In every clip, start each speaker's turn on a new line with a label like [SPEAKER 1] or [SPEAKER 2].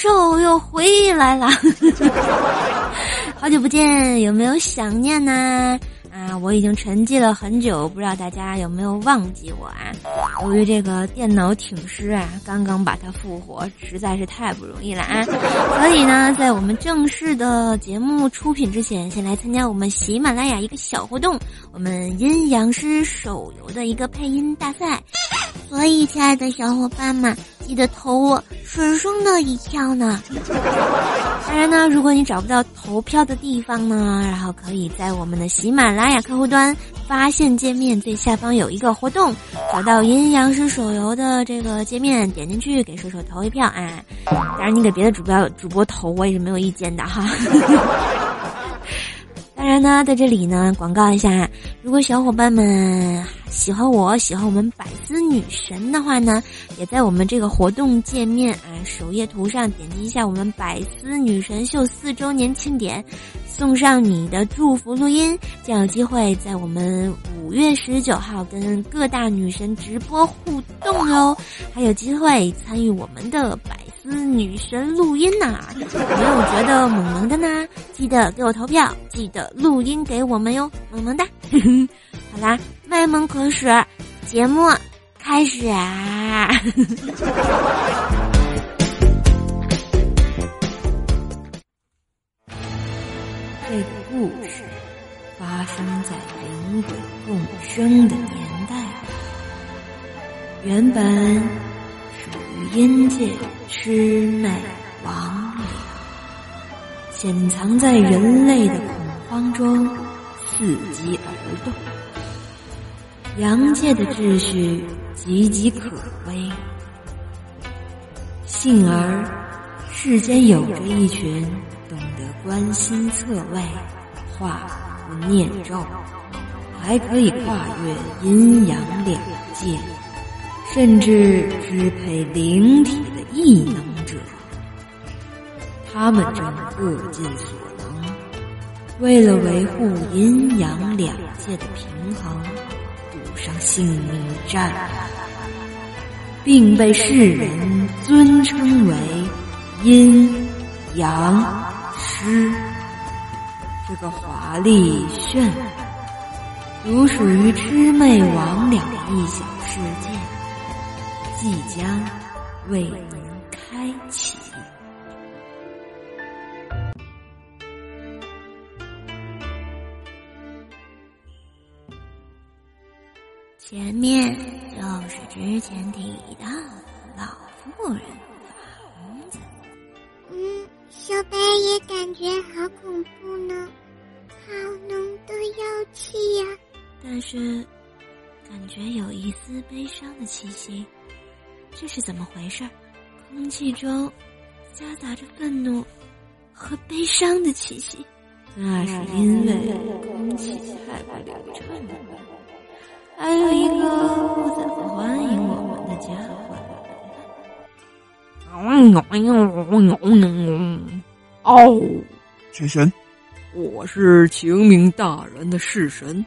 [SPEAKER 1] 兽又回来了，好久不见，有没有想念呢？啊，我已经沉寂了很久，不知道大家有没有忘记我啊？由于这个电脑挺尸啊，刚刚把它复活，实在是太不容易了啊！所以呢，在我们正式的节目出品之前，先来参加我们喜马拉雅一个小活动，我们阴阳师手游的一个配音大赛。所以，亲爱的小伙伴们，记得投我顺顺的一票呢。当然呢，如果你找不到投票的地方呢，然后可以在我们的喜马拉雅客户端发现界面最下方有一个活动，找到阴阳师手游的这个界面，点进去给射手投一票啊。当然，你给别的主播主播投我也是没有意见的哈。当然呢，在这里呢，广告一下，如果小伙伴们喜欢我喜欢我们百思女神的话呢，也在我们这个活动界面啊首页图上点击一下我们百思女神秀四周年庆典，送上你的祝福录音，将有机会在我们五月十九号跟各大女神直播互动哟，还有机会参与我们的百。思女神录音呐，有没有觉得萌萌的呢？记得给我投票，记得录音给我们哟，萌萌哒。好啦，卖萌可使，节目开始啊！这个故事发生在人鬼共生的年代，原本属于。阴界魑魅魍魉，潜藏在人类的恐慌中，伺机而动。阳界的秩序岌岌可危，幸而世间有着一群懂得观心测位、化符念咒，还可以跨越阴阳两界。甚至支配灵体的异能，他们正各尽所能，为了维护阴阳两界的平衡，赌上性命战，并被世人尊称为阴阳师。这个华丽炫，独属于魑魅魍魉的异想世界。即将为您开启。前面就是之前提到的老妇人房子。
[SPEAKER 2] 嗯，小白也感觉好恐怖呢，好浓的妖气呀！
[SPEAKER 1] 但是，感觉有一丝悲伤的气息。这是怎么回事？空气中夹杂着愤怒和悲伤的气息。那是因为空气太不流畅了。
[SPEAKER 3] 哦，天神，我是秦明大人的侍神，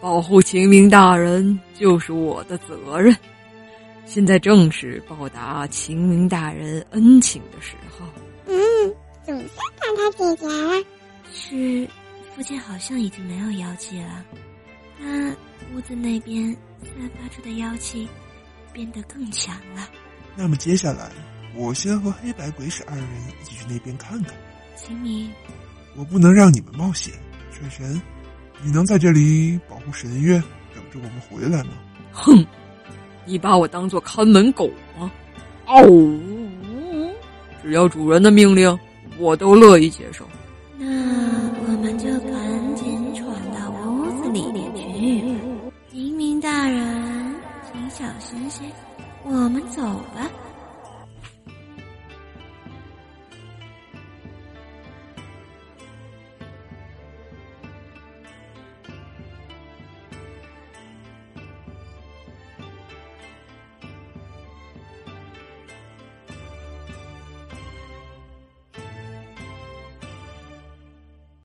[SPEAKER 3] 保护秦明大人就是我的责任。现在正是报答秦明大人恩情的时候。
[SPEAKER 2] 嗯，总算把他解决了。
[SPEAKER 1] 是，附近好像已经没有妖气了。那屋子那边散发出的妖气变得更强了。
[SPEAKER 4] 那么接下来，我先和黑白鬼使二人一起去那边看看。
[SPEAKER 1] 秦明，
[SPEAKER 4] 我不能让你们冒险。水神，你能在这里保护神月，等着我们回来吗？
[SPEAKER 3] 哼。你把我当做看门狗吗？哦，只要主人的命令，我都乐意接受。
[SPEAKER 1] 些，我们走吧。